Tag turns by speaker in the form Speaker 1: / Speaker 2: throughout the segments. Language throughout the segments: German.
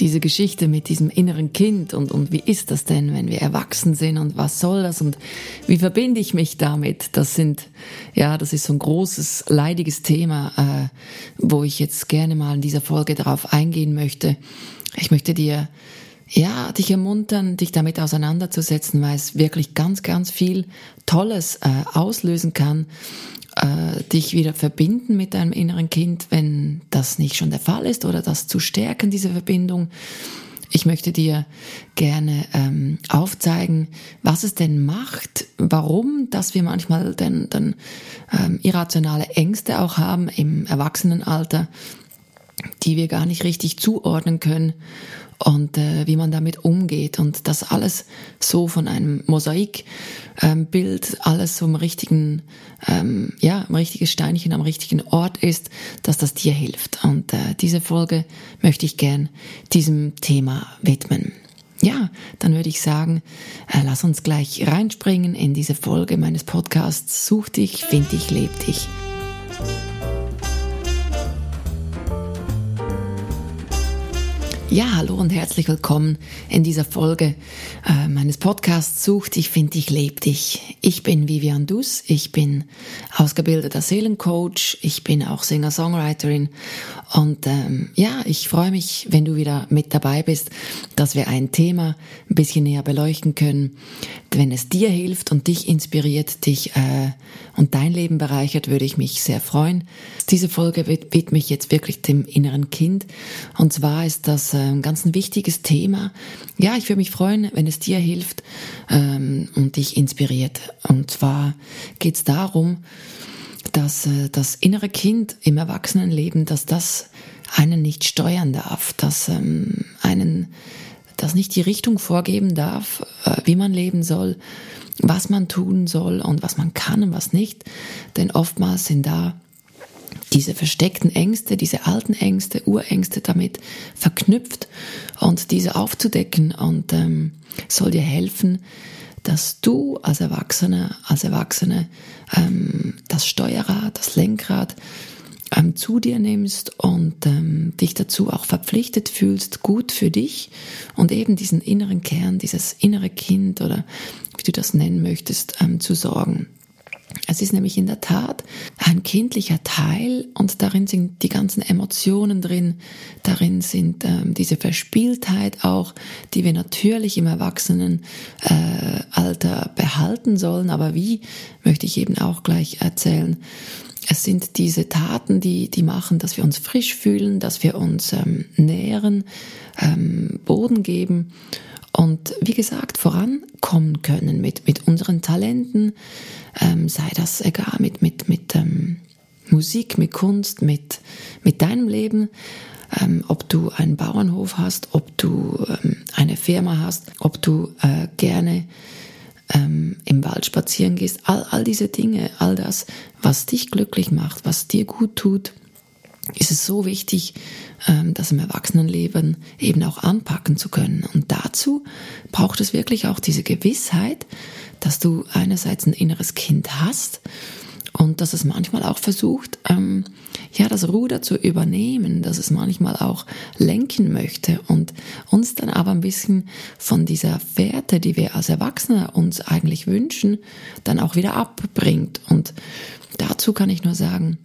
Speaker 1: diese Geschichte mit diesem inneren Kind und, und wie ist das denn, wenn wir erwachsen sind und was soll das und wie verbinde ich mich damit? Das sind, ja, das ist so ein großes, leidiges Thema, äh, wo ich jetzt gerne mal in dieser Folge darauf eingehen möchte. Ich möchte dir, ja, dich ermuntern, dich damit auseinanderzusetzen, weil es wirklich ganz, ganz viel Tolles äh, auslösen kann äh, dich wieder verbinden mit deinem inneren Kind, wenn das nicht schon der Fall ist oder das zu stärken, diese Verbindung. Ich möchte dir gerne ähm, aufzeigen, was es denn macht, warum, dass wir manchmal dann, ähm, irrationale Ängste auch haben im Erwachsenenalter, die wir gar nicht richtig zuordnen können und äh, wie man damit umgeht und das alles so von einem Mosaikbild, ähm, alles so im richtigen, ähm, ja, ein richtiges Steinchen am richtigen Ort ist, dass das dir hilft. Und äh, diese Folge möchte ich gern diesem Thema widmen. Ja, dann würde ich sagen, äh, lass uns gleich reinspringen in diese Folge meines Podcasts Such dich, find dich, leb dich. Ja, hallo und herzlich willkommen in dieser Folge äh, meines Podcasts Such dich, find dich, leb dich. Ich bin Vivian Dus, ich bin ausgebildeter Seelencoach, ich bin auch Singer-Songwriterin und ähm, ja, ich freue mich, wenn du wieder mit dabei bist, dass wir ein Thema ein bisschen näher beleuchten können. Wenn es dir hilft und dich inspiriert, dich äh, und dein Leben bereichert, würde ich mich sehr freuen. Diese Folge widme ich jetzt wirklich dem inneren Kind und zwar ist das äh, ein ganz ein wichtiges Thema. Ja, ich würde mich freuen, wenn es dir hilft ähm, und dich inspiriert. Und zwar geht es darum, dass äh, das innere Kind im Erwachsenenleben, dass das einen nicht steuern darf, dass ähm, einen das nicht die Richtung vorgeben darf, äh, wie man leben soll, was man tun soll und was man kann und was nicht. Denn oftmals sind da diese versteckten Ängste, diese alten Ängste, Urängste damit verknüpft und diese aufzudecken und ähm, soll dir helfen, dass du als Erwachsener, als Erwachsene ähm, das Steuerrad, das Lenkrad ähm, zu dir nimmst und ähm, dich dazu auch verpflichtet fühlst, gut für dich und eben diesen inneren Kern, dieses innere Kind oder wie du das nennen möchtest, ähm, zu sorgen. Es ist nämlich in der Tat ein kindlicher Teil und darin sind die ganzen Emotionen drin, darin sind ähm, diese Verspieltheit auch, die wir natürlich im Erwachsenenalter äh, behalten sollen. Aber wie, möchte ich eben auch gleich erzählen. Es sind diese Taten, die, die machen, dass wir uns frisch fühlen, dass wir uns ähm, nähren, ähm, Boden geben und wie gesagt vorankommen können mit, mit unseren Talenten, ähm, sei das egal mit, mit, mit ähm, Musik, mit Kunst, mit, mit deinem Leben, ähm, ob du einen Bauernhof hast, ob du ähm, eine Firma hast, ob du äh, gerne ähm, im Wald spazieren gehst, all, all diese Dinge, all das, was dich glücklich macht, was dir gut tut, ist es so wichtig, ähm, das im Erwachsenenleben eben auch anpacken zu können. Und dazu braucht es wirklich auch diese Gewissheit, dass du einerseits ein inneres Kind hast und dass es manchmal auch versucht, ähm, ja, das Ruder zu übernehmen, dass es manchmal auch lenken möchte und uns dann aber ein bisschen von dieser Fährte, die wir als Erwachsene uns eigentlich wünschen, dann auch wieder abbringt. Und dazu kann ich nur sagen,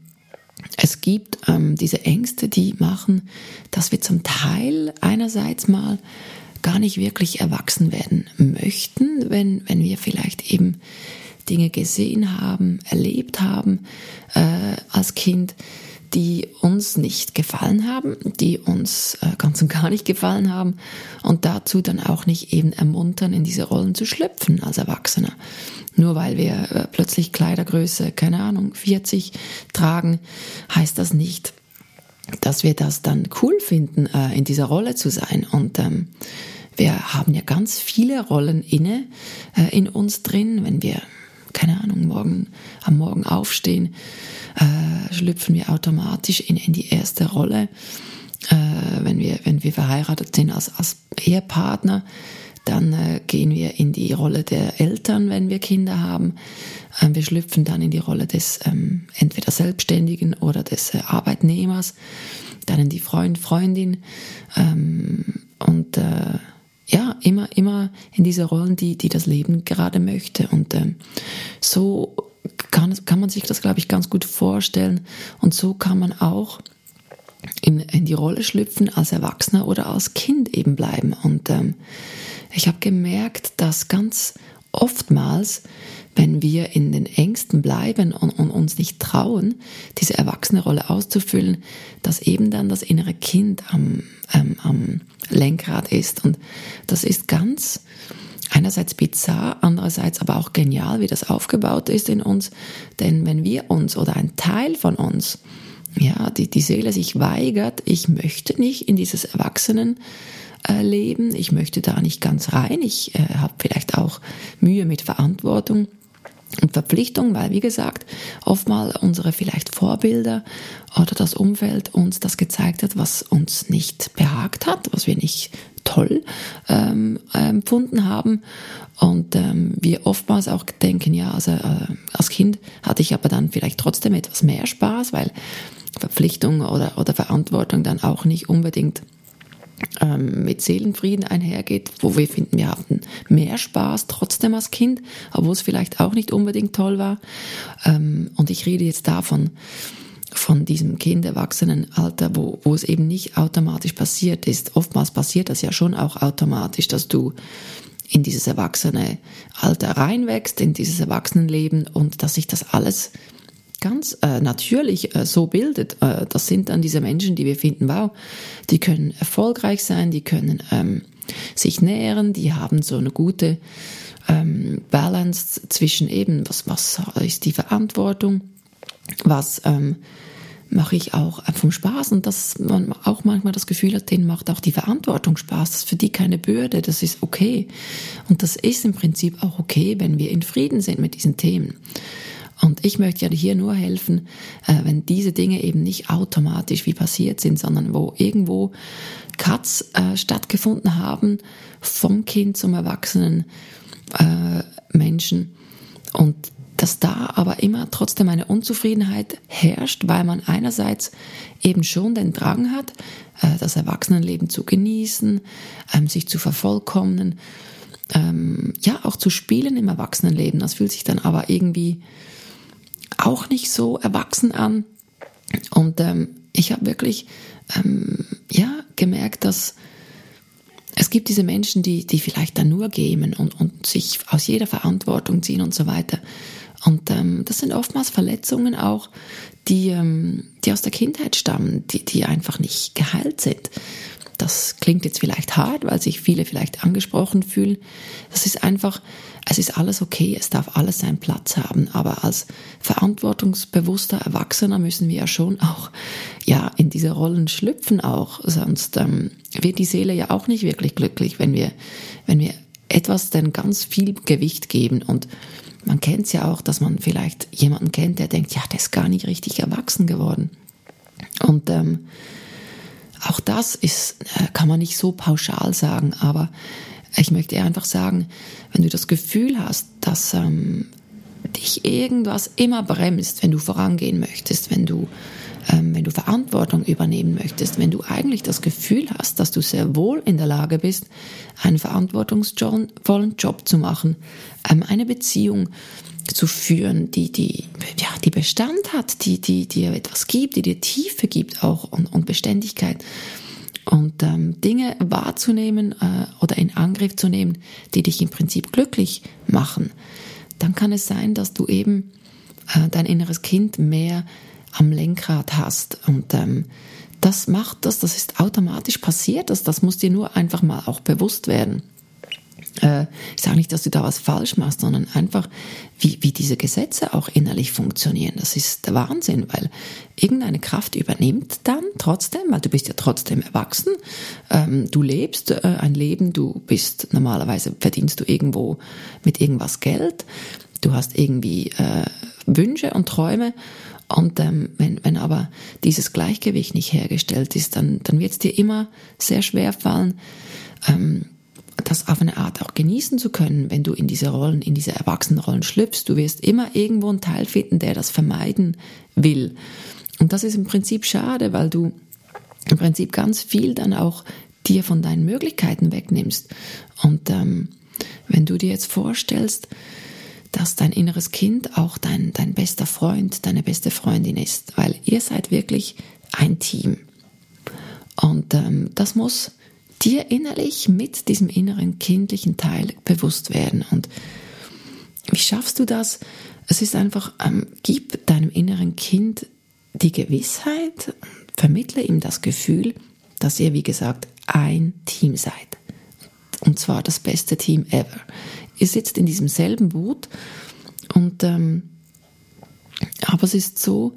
Speaker 1: es gibt ähm, diese Ängste, die machen, dass wir zum Teil einerseits mal gar nicht wirklich erwachsen werden möchten, wenn, wenn wir vielleicht eben Dinge gesehen haben, erlebt haben äh, als Kind, die uns nicht gefallen haben, die uns äh, ganz und gar nicht gefallen haben und dazu dann auch nicht eben ermuntern, in diese Rollen zu schlüpfen als Erwachsener. Nur weil wir äh, plötzlich Kleidergröße, keine Ahnung, 40 tragen, heißt das nicht, dass wir das dann cool finden, äh, in dieser Rolle zu sein. Und ähm, wir haben ja ganz viele Rollen inne in uns drin, wenn wir keine Ahnung, morgen, am Morgen aufstehen, äh, schlüpfen wir automatisch in, in die erste Rolle. Äh, wenn wir, wenn wir verheiratet sind als, als Ehepartner, Dann äh, gehen wir in die Rolle der Eltern, wenn wir Kinder haben. Ähm, wir schlüpfen dann in die Rolle des ähm, entweder Selbstständigen oder des äh, Arbeitnehmers. Dann in die Freund, Freundin. Ähm, und äh, ja, immer, immer in diese Rollen, die, die das Leben gerade möchte. Und ähm, so kann, kann man sich das, glaube ich, ganz gut vorstellen. Und so kann man auch in, in die Rolle schlüpfen als Erwachsener oder als Kind eben bleiben. Und ähm, ich habe gemerkt, dass ganz oftmals, wenn wir in den Ängsten bleiben und, und, uns nicht trauen, diese erwachsene Rolle auszufüllen, dass eben dann das innere Kind am, ähm, am Lenkrad ist. Und das ist ganz einerseits bizarr, andererseits aber auch genial, wie das aufgebaut ist in uns. Denn wenn wir uns oder ein Teil von uns, ja, die, die Seele sich weigert, ich möchte nicht in dieses Erwachsenen, leben. Ich möchte da nicht ganz rein. Ich äh, habe vielleicht auch Mühe mit Verantwortung und Verpflichtung, weil wie gesagt, oftmal unsere vielleicht Vorbilder oder das Umfeld uns das gezeigt hat, was uns nicht behagt hat, was wir nicht toll ähm, empfunden haben und ähm, wir oftmals auch denken, ja, also äh, als Kind hatte ich aber dann vielleicht trotzdem etwas mehr Spaß, weil Verpflichtung oder, oder Verantwortung dann auch nicht unbedingt ähm, mit Seelenfrieden einhergeht, wo wir finden, wir hatten mehr Spaß trotzdem als Kind, obwohl es vielleicht auch nicht unbedingt toll war. Ähm, und ich rede jetzt davon, von diesem Kind-Erwachsenen-Alter, wo, wo es eben nicht automatisch passiert ist. Oftmals passiert das ja schon auch automatisch, dass du in dieses erwachsene Alter reinwächst, in dieses Erwachsenenleben und dass sich das alles ganz äh, natürlich äh, so bildet. Äh, das sind dann diese Menschen, die wir finden, wow, die können erfolgreich sein, die können ähm, sich nähren, die haben so eine gute ähm, Balance zwischen eben, was, was ist die Verantwortung, was ähm, mache ich auch vom Spaß und dass man auch manchmal das Gefühl hat, denen macht auch die Verantwortung Spaß. Das ist für die keine Bürde, das ist okay. Und das ist im Prinzip auch okay, wenn wir in Frieden sind mit diesen Themen. Und ich möchte ja hier nur helfen, äh, wenn diese Dinge eben nicht automatisch wie passiert sind, sondern wo irgendwo Cuts äh, stattgefunden haben vom Kind zum erwachsenen äh, Menschen und dass da aber immer trotzdem eine Unzufriedenheit herrscht, weil man einerseits eben schon den Drang hat, das Erwachsenenleben zu genießen, ähm, sich zu vervollkommnen, ähm, ja auch zu spielen im Erwachsenenleben. Das fühlt sich dann aber irgendwie auch nicht so erwachsen an. Und ähm, ich habe wirklich ja, gemerkt, dass es gibt diese Menschen, die, die vielleicht dann nur gamen und, und sich aus jeder Verantwortung ziehen und so weiter. Und ähm, das sind oftmals Verletzungen auch, die, ähm, die aus der Kindheit stammen, die, die einfach nicht geheilt sind. Das klingt jetzt vielleicht hart, weil sich viele vielleicht angesprochen fühlen. Das ist einfach, es ist alles okay, es darf alles seinen Platz haben. Aber als verantwortungsbewusster Erwachsener müssen wir ja schon auch, ja, in diese Rollen schlüpfen auch. Sonst ähm, wird die Seele ja auch nicht wirklich glücklich, wenn wir, wenn wir etwas denn ganz viel Gewicht geben und man kennt es ja auch, dass man vielleicht jemanden kennt, der denkt, ja, der ist gar nicht richtig erwachsen geworden. Und ähm, auch das ist, äh, kann man nicht so pauschal sagen, aber ich möchte einfach sagen, wenn du das Gefühl hast, dass ähm, dich irgendwas immer bremst, wenn du vorangehen möchtest, wenn du, wenn du Verantwortung übernehmen möchtest, wenn du eigentlich das Gefühl hast, dass du sehr wohl in der Lage bist, einen verantwortungsvollen Job zu machen, ähm, eine Beziehung zu führen, die, die, ja, die Bestand hat, die, die dir etwas gibt, die dir Tiefe gibt auch und, und Beständigkeit. Und ähm, Dinge wahrzunehmen äh, oder in Angriff zu nehmen, die dich im Prinzip glücklich machen, dann kann es sein, dass du eben äh, dein inneres Kind mehr am Lenkrad hast. Und ähm, das macht das, das ist automatisch passiert, das, das muss dir nur einfach mal auch bewusst werden äh, ich sage nicht, dass du da was falsch machst, sondern einfach, wie, wie diese Gesetze auch innerlich funktionieren. Das ist der Wahnsinn, weil irgendeine Kraft übernimmt dann trotzdem, weil du bist ja trotzdem erwachsen, ähm, du lebst äh, ein Leben, du bist normalerweise verdienst du irgendwo mit irgendwas Geld, du hast irgendwie äh, Wünsche und Träume und ähm, wenn, wenn aber dieses Gleichgewicht nicht hergestellt ist, dann, dann wird es dir immer sehr schwer fallen, ähm, das auf eine Art auch genießen zu können, wenn du in diese Rollen, in diese Erwachsenenrollen schlüpfst. Du wirst immer irgendwo einen Teil finden, der das vermeiden will. Und das ist im Prinzip schade, weil du im Prinzip ganz viel dann auch dir von deinen Möglichkeiten wegnimmst. Und ähm, wenn du dir jetzt vorstellst, dass dein inneres Kind auch dein, dein bester Freund, deine beste Freundin ist, weil ihr seid wirklich ein Team. Und ähm, das muss dir innerlich mit diesem inneren kindlichen Teil bewusst werden. Und wie schaffst du das? Es ist einfach, ähm, gib deinem inneren Kind die Gewissheit, vermittle ihm das Gefühl, dass ihr, wie gesagt, ein Team seid. Und zwar das beste Team ever. Ihr sitzt in diesem selben Boot und ähm, aber es ist so,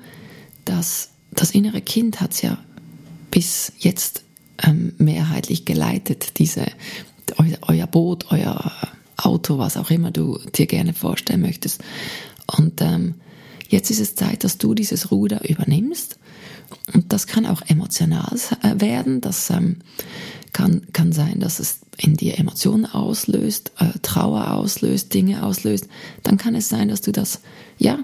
Speaker 1: dass das innere Kind hat es ja bis jetzt ähm, mehrheitlich geleitet, diese euer, Boot, euer Auto, was auch immer du dir gerne vorstellen möchtest. Und ähm, jetzt ist es Zeit, dass du dieses Ruder übernimmst. Und das kann auch emotional äh, werden. Das ähm, kann, kann sein, dass es in dir Emotionen auslöst, äh, Trauer auslöst, Dinge auslöst. Dann kann es sein, dass du das, ja,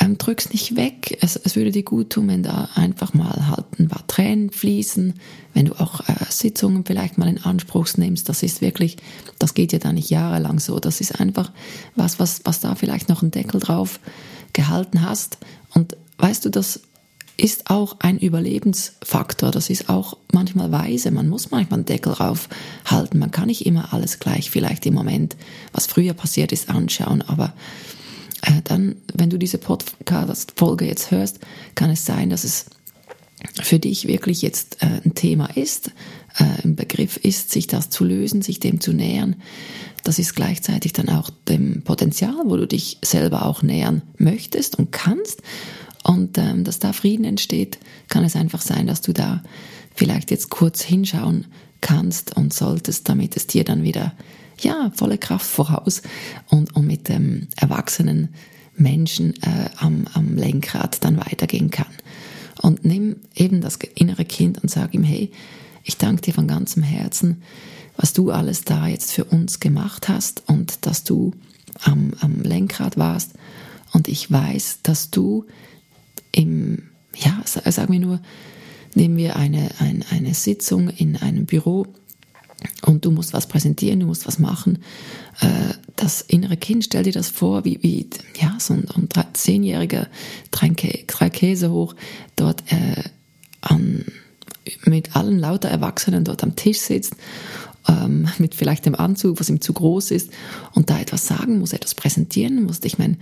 Speaker 1: ähm, drück's nicht weg. Es, es würde dir gut tun, wenn da einfach mal halt ein paar Tränen fließen, wenn du auch äh, Sitzungen vielleicht mal in Anspruch nimmst. Das ist wirklich, das geht ja da nicht jahrelang so. Das ist einfach was, was, was da vielleicht noch einen Deckel drauf gehalten hast. Und weißt du, das ist auch ein Überlebensfaktor. Das ist auch manchmal weise. Man muss manchmal einen Deckel drauf halten. Man kann nicht immer alles gleich vielleicht im Moment, was früher passiert ist, anschauen. Aber äh, dann, wenn du diese Podcast-Folge jetzt hörst, kann es sein, dass es für dich wirklich jetzt äh, ein Thema ist, äh, ein Begriff ist, sich das zu lösen, sich dem zu nähern. Das ist gleichzeitig dann auch dem Potenzial, wo du dich selber auch nähern möchtest und kannst. Und ähm, dass da Frieden entsteht, kann es einfach sein, dass du da vielleicht jetzt kurz hinschauen kannst und solltest, damit es dir dann wieder ja, volle Kraft voraus und, und mit dem erwachsenen Menschen äh, am, am Lenkrad dann weitergehen kann. Und nimm eben das innere Kind und sag ihm, hey, ich danke dir von ganzem Herzen, was du alles da jetzt für uns gemacht hast und dass du am, am Lenkrad warst. Und ich weiß, dass du im, ja, sagen wir nur, nehmen wir eine, eine, eine Sitzung in einem Büro und du musst was präsentieren, du musst was machen. Äh, das innere Kind, stell dir das vor, wie, wie ja, so ein, ein zehnjähriger, drei, drei Käse hoch, dort äh, an, mit allen lauter Erwachsenen dort am Tisch sitzt, ähm, mit vielleicht dem Anzug, was ihm zu groß ist, und da etwas sagen muss, etwas präsentieren muss. Ich meine,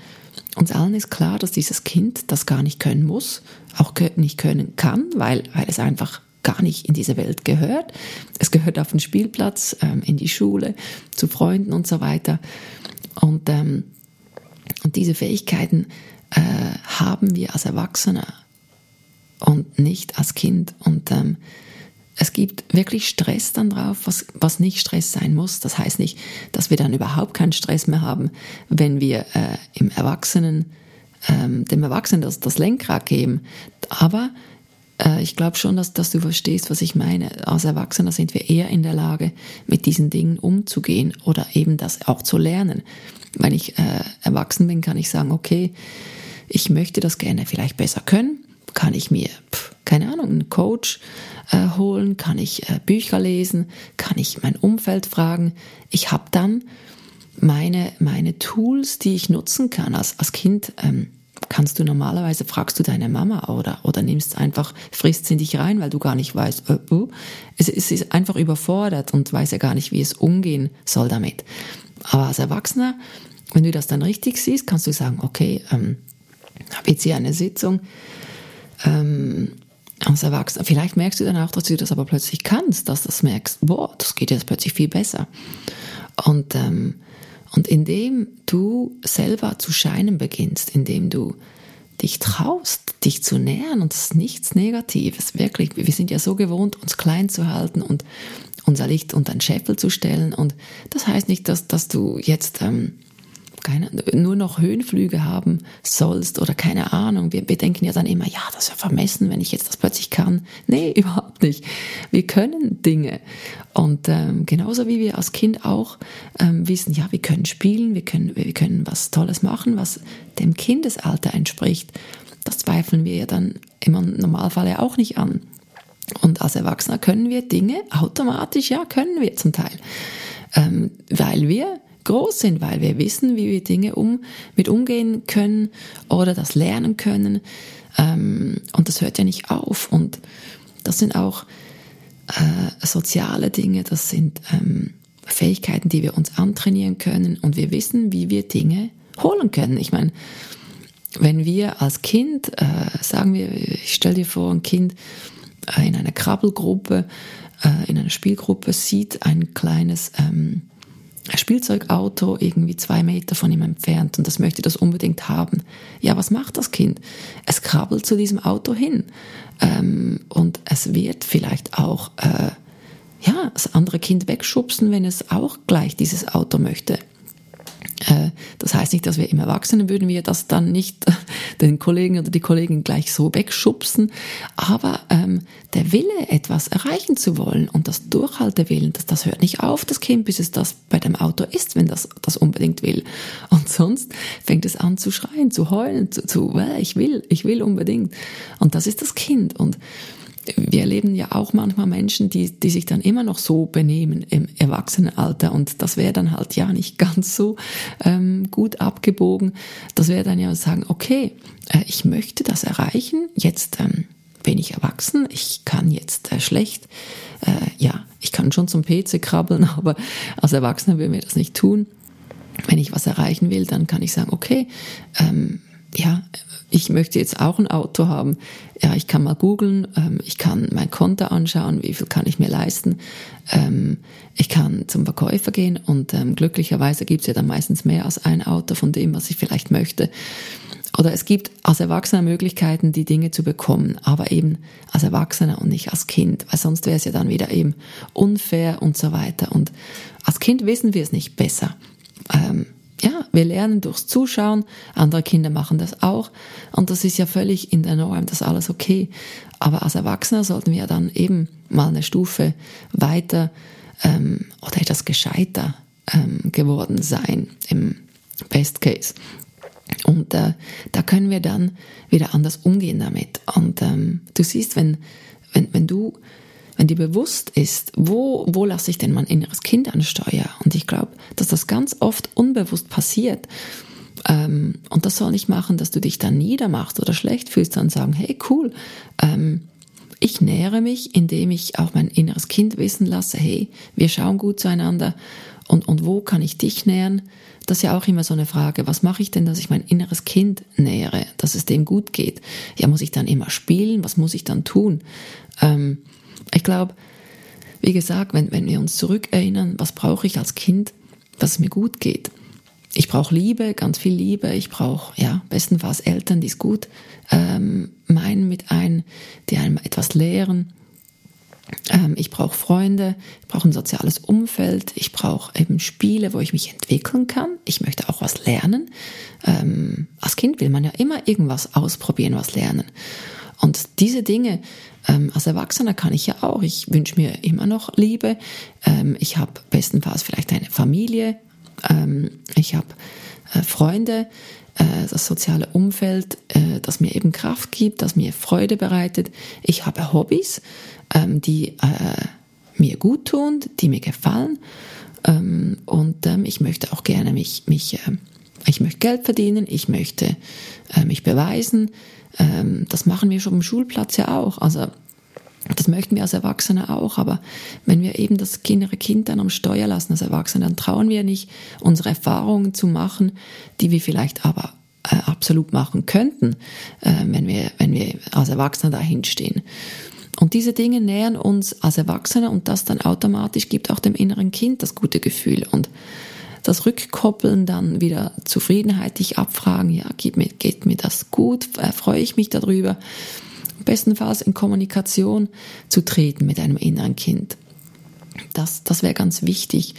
Speaker 1: uns allen ist klar, dass dieses Kind das gar nicht können muss, auch nicht können kann, weil, weil es einfach gar nicht in diese Welt gehört. Es gehört auf den Spielplatz, ähm, in die Schule, zu Freunden und so weiter. Und, ähm, und diese Fähigkeiten äh, haben wir als Erwachsene und nicht als Kind. Und ähm, es gibt wirklich Stress dann drauf, was, was nicht Stress sein muss. Das heißt nicht, dass wir dann überhaupt keinen Stress mehr haben, wenn wir äh, im Erwachsenen, ähm, dem Erwachsenen das, das Lenkrad geben. Aber äh, ich glaube schon, dass, dass du verstehst, was ich meine. Als Erwachsener sind wir eher in der Lage, mit diesen Dingen umzugehen oder eben das auch zu lernen. Wenn ich äh, erwachsen bin, kann ich sagen, okay, ich möchte das gerne vielleicht besser können. Kann ich mir, pff, Ahnung, einen Coach äh, holen? Kann ich äh, Bücher lesen? Kann ich mein Umfeld fragen? Ich habe dann meine, meine Tools, die ich nutzen kann. Als, als Kind ähm, kannst du normalerweise, fragst du deine Mama oder, oder nimmst einfach, frisst in dich rein, weil du gar nicht weißt, äh, uh, es, es ist einfach überfordert und weiß ja gar nicht, wie es umgehen soll damit. Aber als Erwachsener, wenn du das dann richtig siehst, kannst du sagen, okay, ähm, habe jetzt hier eine Sitzung, ähm, als Erwachsener, vielleicht merkst du dann auch, dass du das aber plötzlich kannst, dass du das merkst, boah, das geht jetzt plötzlich viel besser. Und ähm, und indem du selber zu scheinen beginnst, indem du dich traust, dich zu nähern, und das ist nichts Negatives, wirklich. Wir sind ja so gewohnt, uns klein zu halten und unser Licht unter den Scheffel zu stellen. Und das heißt nicht, dass, dass du jetzt, ähm, keine, nur noch Höhenflüge haben sollst oder keine Ahnung. Wir, wir denken ja dann immer, ja, das ist ja vermessen, wenn ich jetzt das plötzlich kann. Nee, überhaupt nicht. Wir können Dinge. Und ähm, genauso wie wir als Kind auch ähm, wissen, ja, wir können spielen, wir können, wir können was Tolles machen, was dem Kindesalter entspricht. Das zweifeln wir ja dann im Normalfall ja auch nicht an. Und als Erwachsener können wir Dinge automatisch, ja, können wir zum Teil. Ähm, weil wir groß sind, weil wir wissen, wie wir Dinge um, mit umgehen können oder das lernen können. Ähm, und das hört ja nicht auf. Und das sind auch äh, soziale Dinge, das sind ähm, Fähigkeiten, die wir uns antrainieren können und wir wissen, wie wir Dinge holen können. Ich meine, wenn wir als Kind, äh, sagen wir, ich stell dir vor, ein Kind äh, in einer Krabbelgruppe, äh, in einer Spielgruppe sieht ein kleines ähm, Spielzeugauto irgendwie zwei Meter von ihm entfernt und das möchte das unbedingt haben. Ja, was macht das Kind? Es krabbelt zu diesem Auto hin ähm, und es wird vielleicht auch äh, ja das andere Kind wegschubsen, wenn es auch gleich dieses Auto möchte. Äh, das heißt nicht, dass wir im Erwachsenen würden wir das dann nicht den Kollegen oder die Kollegin gleich so wegschubsen, aber ähm, der Wille, etwas erreichen zu wollen und das Durchhaltewillen, das, das hört nicht auf, das Kind, bis es das bei dem Auto ist, wenn das das unbedingt will. Und sonst fängt es an zu schreien, zu heulen, zu, zu ich will, ich will unbedingt. Und das ist das Kind. Und wir erleben ja auch manchmal Menschen, die, die sich dann immer noch so benehmen im Erwachsenenalter und das wäre dann halt ja nicht ganz so ähm, gut abgebogen. Das wäre dann ja sagen, okay, äh, ich möchte das erreichen, jetzt ähm, bin ich erwachsen, ich kann jetzt äh, schlecht, äh, ja, ich kann schon zum PC krabbeln, aber als Erwachsener würden wir das nicht tun. Wenn ich was erreichen will, dann kann ich sagen, okay, ähm, ja, ich möchte jetzt auch ein Auto haben. Ja, ich kann mal googeln, ähm, ich kann mein Konto anschauen, wie viel kann ich mir leisten. Ähm, ich kann zum Verkäufer gehen und ähm, glücklicherweise gibt es ja dann meistens mehr als ein Auto von dem, was ich vielleicht möchte. Oder es gibt als Erwachsener Möglichkeiten, die Dinge zu bekommen, aber eben als Erwachsener und nicht als Kind, weil sonst wäre es ja dann wieder eben unfair und so weiter. Und als Kind wissen wir es nicht besser. Ähm, ja, wir lernen durchs Zuschauen, andere Kinder machen das auch und das ist ja völlig in der Norm, das ist alles okay. Aber als Erwachsener sollten wir dann eben mal eine Stufe weiter ähm, oder etwas gescheiter ähm, geworden sein im Best Case. Und äh, da können wir dann wieder anders umgehen damit. Und ähm, du siehst, wenn, wenn, wenn du wenn dir bewusst ist, wo, wo lasse ich denn mein inneres Kind an Steuer? Und ich glaube, dass das ganz oft unbewusst passiert. Ähm, und das soll nicht machen, dass du dich dann niedermachst oder schlecht fühlst, dann sagen, hey cool, ähm, ich nähere mich, indem ich auch mein inneres Kind wissen lasse, hey, wir schauen gut zueinander und, und wo kann ich dich nähern? Das ist ja auch immer so eine Frage, was mache ich denn, dass ich mein inneres Kind nähere, dass es dem gut geht? Ja, muss ich dann immer spielen? Was muss ich dann tun? Ähm, ich glaube, wie gesagt, wenn, wenn wir uns zurückerinnern, was brauche ich als Kind, dass es mir gut geht. Ich brauche Liebe, ganz viel Liebe. Ich brauche, ja, bestenfalls Eltern, die es gut ähm, meinen mit ein, die einem etwas lehren. Ähm, ich brauche Freunde, ich brauche ein soziales Umfeld, ich brauche eben Spiele, wo ich mich entwickeln kann. Ich möchte auch was lernen. Ähm, als Kind will man ja immer irgendwas ausprobieren, was lernen. Und diese Dinge, ähm, als Erwachsener kann ich ja auch. Ich wünsche mir immer noch Liebe. Ähm, ich habe bestenfalls vielleicht eine Familie. Ähm, ich habe äh, Freunde, äh, das soziale Umfeld, äh, das mir eben Kraft gibt, das mir Freude bereitet. Ich habe Hobbys, ähm, die äh, mir gut tun, die mir gefallen. Ähm, und ähm, ich möchte auch gerne mich, mich ich möchte Geld verdienen, ich möchte mich beweisen, ähm, das machen wir schon im Schulplatz ja auch. Also das möchten wir als Erwachsene auch, aber wenn wir eben das innere Kind dann am Steuer lassen als Erwachsene, dann trauen wir nicht, unsere Erfahrungen zu machen, die wir vielleicht aber äh, absolut machen könnten, äh, wenn, wir, wenn wir als Erwachsene dahin stehen. Und diese Dinge nähern uns als Erwachsene und das dann automatisch gibt auch dem inneren Kind das gute Gefühl. Und das Rückkoppeln, dann wieder Zufriedenheit, dich abfragen, ja, geht mir, geht mir das gut, äh, freue ich mich darüber. Bestenfalls in Kommunikation zu treten mit einem inneren Kind. das, das wäre ganz wichtig.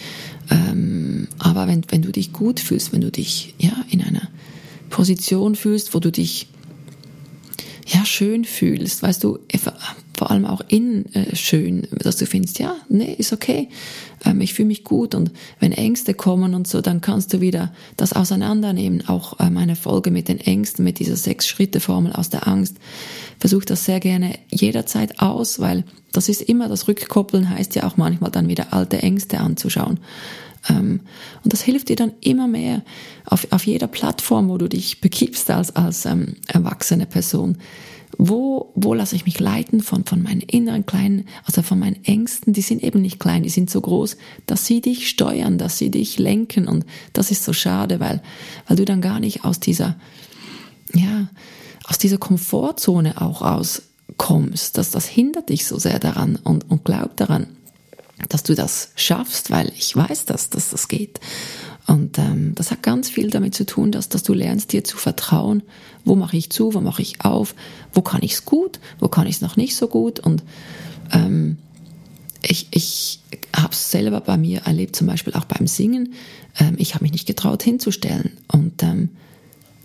Speaker 1: Ähm, aber wenn, wenn du dich gut fühlst, wenn du dich ja in einer Position fühlst, wo du dich ja schön fühlst, weißt du, vor allem auch innen äh, schön, dass du findest, ja, nee, ist okay, ähm, ich fühle mich gut und wenn Ängste kommen und so, dann kannst du wieder das auseinandernehmen. Auch äh, meine Folge mit den Ängsten, mit dieser Sechs-Schritte-Formel aus der Angst, versuch das sehr gerne jederzeit aus, weil das ist immer, das Rückkoppeln heißt ja auch manchmal dann wieder alte Ängste anzuschauen. Ähm, und das hilft dir dann immer mehr auf, auf jeder Plattform, wo du dich begibst als, als ähm, erwachsene Person wo, wo lasse ich mich leiten von, von meinen inneren kleinen, also von meinen Ängsten, die sind eben nicht klein, die sind so groß, dass sie dich steuern, dass sie dich lenken. Und das ist so schade, weil, weil du dann gar nicht aus dieser, ja, aus dieser Komfortzone auch rauskommst, dass das hindert dich so sehr daran und, und glaub daran, dass du das schaffst, weil ich weiß das, dass das geht. Und ähm, das hat ganz viel damit zu tun, dass, dass du lernst, dir zu vertrauen. Wo mache ich zu, wo mache ich auf, wo kann ich es gut, wo kann ich es noch nicht so gut. Und ähm, ich, ich habe es selber bei mir erlebt, zum Beispiel auch beim Singen. Ähm, ich habe mich nicht getraut hinzustellen. Und ähm,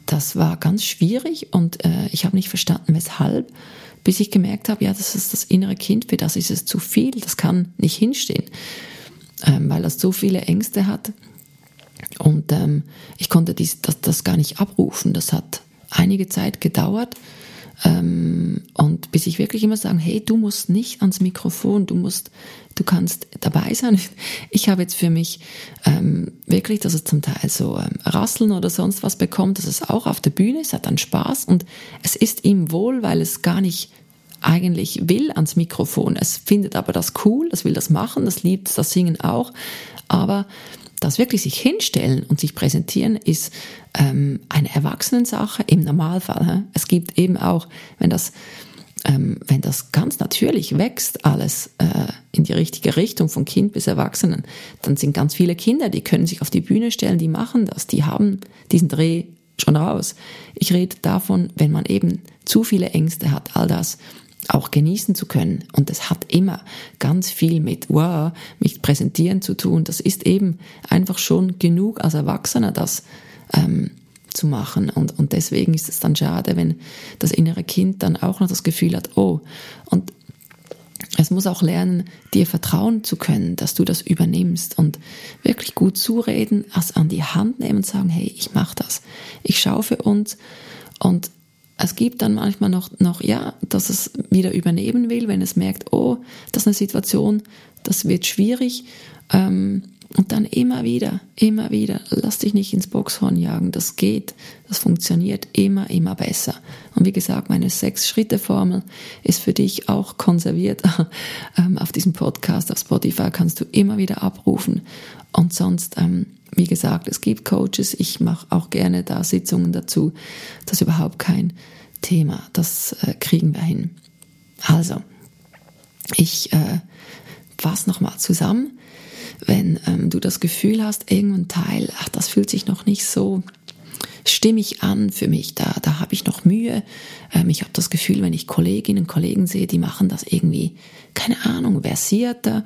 Speaker 1: das war ganz schwierig und äh, ich habe nicht verstanden, weshalb, bis ich gemerkt habe, ja, das ist das innere Kind, für das ist es zu viel, das kann nicht hinstehen, ähm, weil das so viele Ängste hat. Und ähm, ich konnte dies, das, das gar nicht abrufen. Das hat einige Zeit gedauert. Ähm, und bis ich wirklich immer sagen, hey, du musst nicht ans Mikrofon, du musst, du kannst dabei sein. Ich habe jetzt für mich ähm, wirklich, dass es zum Teil so ähm, Rasseln oder sonst was bekommt, dass es auch auf der Bühne ist, hat dann Spaß und es ist ihm wohl, weil es gar nicht eigentlich will ans Mikrofon. Es findet aber das cool, es will das machen, das liebt das Singen auch, aber das wirklich sich hinstellen und sich präsentieren ist ähm, eine Erwachsenensache im Normalfall. He? Es gibt eben auch, wenn das, ähm, wenn das ganz natürlich wächst, alles äh, in die richtige Richtung, von Kind bis Erwachsenen, dann sind ganz viele Kinder, die können sich auf die Bühne stellen, die machen das, die haben diesen Dreh schon raus. Ich rede davon, wenn man eben zu viele Ängste hat, all das auch genießen zu können. Und das hat immer ganz viel mit, wow, mich präsentieren zu tun. Das ist eben einfach schon genug als Erwachsener, das ähm, zu machen. Und, und deswegen ist es dann schade, wenn das innere Kind dann auch noch das Gefühl hat, oh, und es muss auch lernen, dir vertrauen zu können, dass du das übernimmst und wirklich gut zureden, es an die Hand nehmen und sagen, hey, ich mache das. Ich schaue für uns und es gibt dann manchmal noch, noch, ja, dass es wieder übernehmen will, wenn es merkt, oh, das ist eine Situation, das wird schwierig. Ähm, und dann immer wieder, immer wieder, lass dich nicht ins Boxhorn jagen, das geht, das funktioniert immer, immer besser. Und wie gesagt, meine Sechs-Schritte-Formel ist für dich auch konserviert ähm, auf diesem Podcast, auf Spotify kannst du immer wieder abrufen. Und sonst, ähm, wie gesagt, es gibt Coaches, ich mache auch gerne da Sitzungen dazu. Das ist überhaupt kein Thema, das äh, kriegen wir hin. Also, ich äh, fasse nochmal zusammen. Wenn ähm, du das Gefühl hast, irgendein Teil, ach, das fühlt sich noch nicht so stimmig an für mich, da, da habe ich noch Mühe. Ähm, ich habe das Gefühl, wenn ich Kolleginnen und Kollegen sehe, die machen das irgendwie, keine Ahnung, versierter,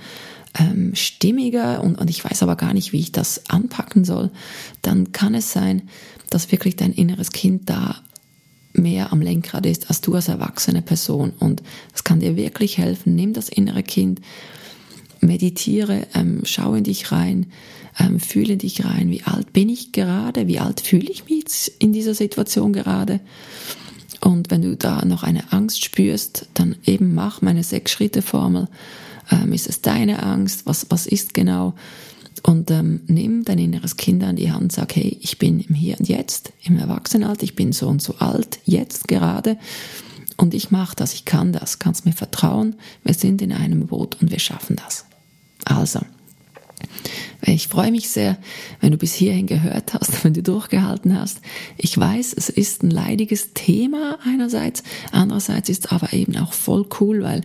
Speaker 1: ähm, stimmiger und, und ich weiß aber gar nicht, wie ich das anpacken soll, dann kann es sein, dass wirklich dein inneres Kind da mehr am Lenkrad ist als du als erwachsene Person. Und das kann dir wirklich helfen. Nimm das innere Kind, meditiere, ähm, schau in dich rein, ähm, fühle dich rein. Wie alt bin ich gerade? Wie alt fühle ich mich in dieser Situation gerade? Und wenn du da noch eine Angst spürst, dann eben mach meine Sechs-Schritte-Formel. Ähm, ist es deine Angst? Was, was ist genau? Und ähm, nimm dein inneres Kind an die Hand, sag, hey, ich bin im Hier und Jetzt, im Erwachsenenalter, ich bin so und so alt, jetzt gerade. Und ich mache das, ich kann das, kannst mir vertrauen, wir sind in einem Boot und wir schaffen das. Also, ich freue mich sehr, wenn du bis hierhin gehört hast, wenn du durchgehalten hast. Ich weiß, es ist ein leidiges Thema einerseits, andererseits ist es aber eben auch voll cool, weil,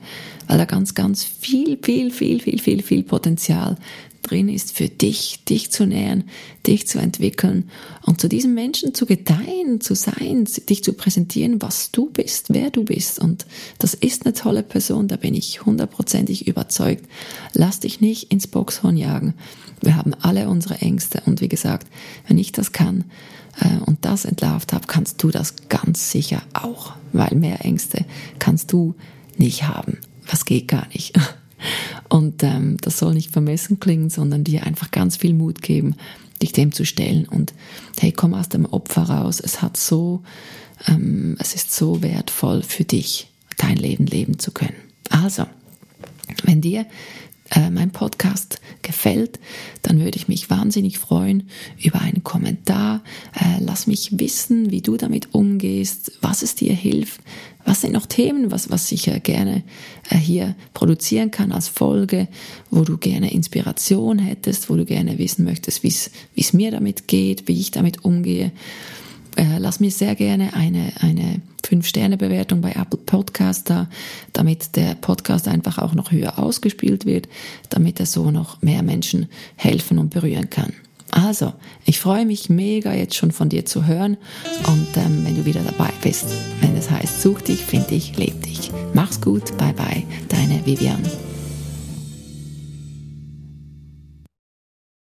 Speaker 1: weil da ganz, ganz viel, viel, viel, viel, viel, viel Potenzial drin ist für dich, dich zu nähern, dich zu entwickeln und zu diesem Menschen zu gedeihen, zu sein, dich zu präsentieren, was du bist, wer du bist. Und das ist eine tolle Person, da bin ich hundertprozentig überzeugt. Lass dich nicht ins Boxhorn jagen. Wir haben alle unsere Ängste und wie gesagt, wenn ich das kann äh, und das entlarvt habe, kannst du das ganz sicher auch, weil mehr Ängste kannst du nicht haben. Was geht gar nicht. Und ähm, das soll nicht vermessen klingen, sondern dir einfach ganz viel Mut geben, dich dem zu stellen. Und hey, komm aus dem Opfer raus. Es hat so, ähm, es ist so wertvoll für dich, dein Leben leben zu können. Also, wenn dir äh, mein Podcast gefällt, dann würde ich mich wahnsinnig freuen über einen Kommentar. Äh, lass mich wissen, wie du damit umgehst, was es dir hilft, was sind noch Themen, was, was ich äh, gerne äh, hier produzieren kann als Folge, wo du gerne Inspiration hättest, wo du gerne wissen möchtest, wie es mir damit geht, wie ich damit umgehe. Äh, lass mir sehr gerne eine, eine 5-Sterne-Bewertung bei Apple Podcast da, damit der Podcast einfach auch noch höher ausgespielt wird, damit er so noch mehr Menschen helfen und berühren kann. Also, ich freue mich mega jetzt schon von dir zu hören und ähm, wenn du wieder dabei bist, wenn es heißt, such dich, find dich, leb dich. Mach's gut, bye bye, deine Vivian.